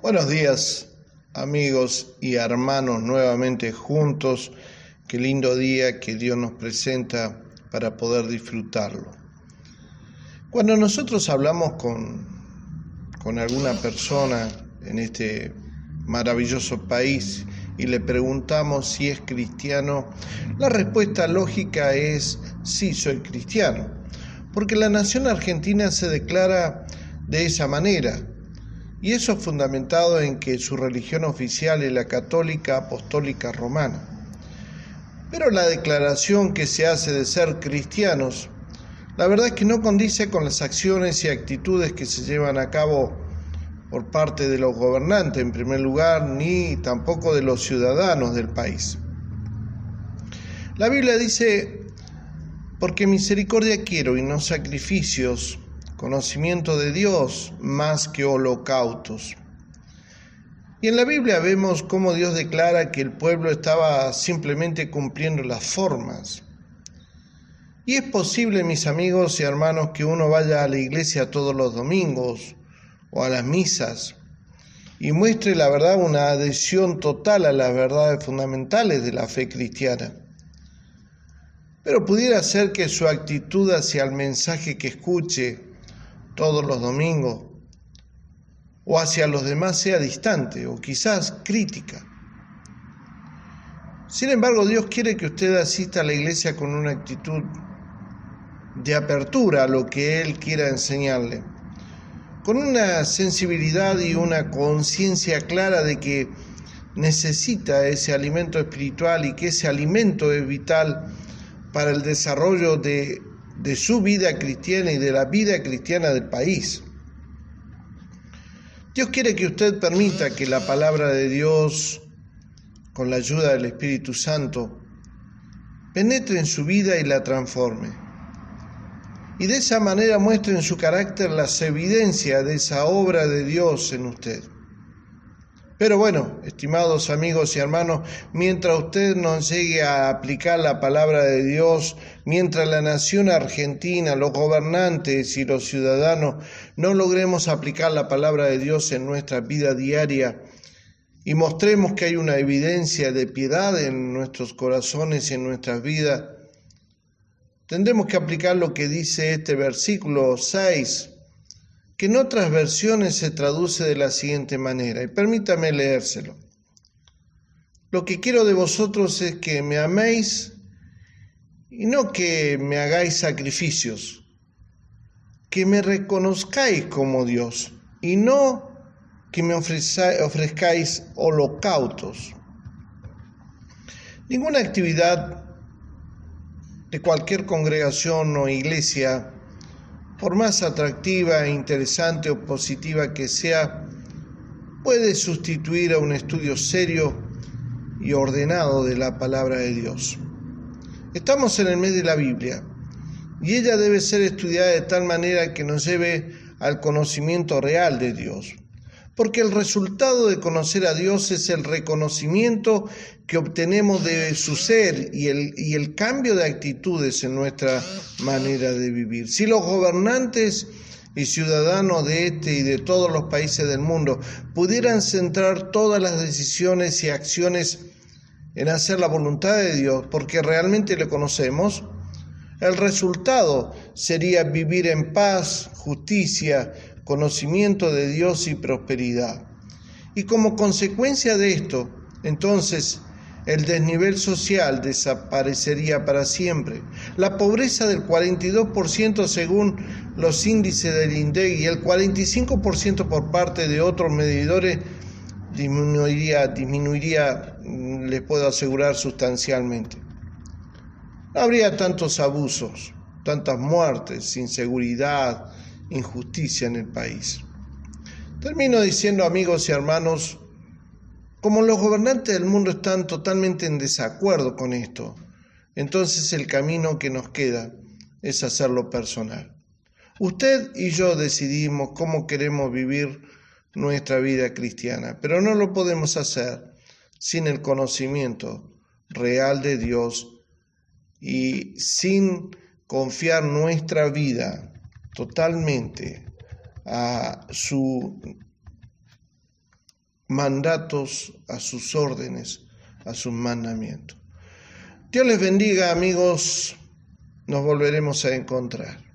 Buenos días, amigos y hermanos, nuevamente juntos. Qué lindo día que Dios nos presenta para poder disfrutarlo. Cuando nosotros hablamos con, con alguna persona en este maravilloso país y le preguntamos si es cristiano, la respuesta lógica es sí, soy cristiano, porque la nación argentina se declara de esa manera y eso fundamentado en que su religión oficial es la católica apostólica romana. Pero la declaración que se hace de ser cristianos, la verdad es que no condice con las acciones y actitudes que se llevan a cabo por parte de los gobernantes en primer lugar, ni tampoco de los ciudadanos del país. La Biblia dice, porque misericordia quiero y no sacrificios, conocimiento de Dios más que holocaustos. Y en la Biblia vemos cómo Dios declara que el pueblo estaba simplemente cumpliendo las formas. Y es posible, mis amigos y hermanos, que uno vaya a la iglesia todos los domingos o a las misas y muestre la verdad una adhesión total a las verdades fundamentales de la fe cristiana. Pero pudiera ser que su actitud hacia el mensaje que escuche todos los domingos, o hacia los demás sea distante o quizás crítica. Sin embargo, Dios quiere que usted asista a la iglesia con una actitud de apertura a lo que Él quiera enseñarle, con una sensibilidad y una conciencia clara de que necesita ese alimento espiritual y que ese alimento es vital para el desarrollo de de su vida cristiana y de la vida cristiana del país. Dios quiere que usted permita que la palabra de Dios, con la ayuda del Espíritu Santo, penetre en su vida y la transforme. Y de esa manera muestre en su carácter las evidencias de esa obra de Dios en usted. Pero bueno, estimados amigos y hermanos, mientras usted no llegue a aplicar la palabra de Dios, mientras la nación argentina, los gobernantes y los ciudadanos no logremos aplicar la palabra de Dios en nuestra vida diaria y mostremos que hay una evidencia de piedad en nuestros corazones y en nuestras vidas, tendremos que aplicar lo que dice este versículo 6 que en otras versiones se traduce de la siguiente manera, y permítame leérselo. Lo que quiero de vosotros es que me améis y no que me hagáis sacrificios, que me reconozcáis como Dios y no que me ofrezcáis holocaustos. Ninguna actividad de cualquier congregación o iglesia por más atractiva, interesante o positiva que sea, puede sustituir a un estudio serio y ordenado de la palabra de Dios. Estamos en el mes de la Biblia y ella debe ser estudiada de tal manera que nos lleve al conocimiento real de Dios porque el resultado de conocer a Dios es el reconocimiento que obtenemos de su ser y el, y el cambio de actitudes en nuestra manera de vivir. Si los gobernantes y ciudadanos de este y de todos los países del mundo pudieran centrar todas las decisiones y acciones en hacer la voluntad de Dios, porque realmente le conocemos, el resultado sería vivir en paz, justicia, conocimiento de Dios y prosperidad. Y como consecuencia de esto, entonces, el desnivel social desaparecería para siempre. La pobreza del 42% según los índices del INDEC y el 45% por parte de otros medidores disminuiría, disminuiría, mm, les puedo asegurar, sustancialmente. No habría tantos abusos, tantas muertes, inseguridad, injusticia en el país. Termino diciendo, amigos y hermanos, como los gobernantes del mundo están totalmente en desacuerdo con esto, entonces el camino que nos queda es hacerlo personal. Usted y yo decidimos cómo queremos vivir nuestra vida cristiana, pero no lo podemos hacer sin el conocimiento real de Dios y sin confiar nuestra vida totalmente a su mandatos, a sus órdenes, a sus mandamientos. Dios les bendiga amigos, nos volveremos a encontrar.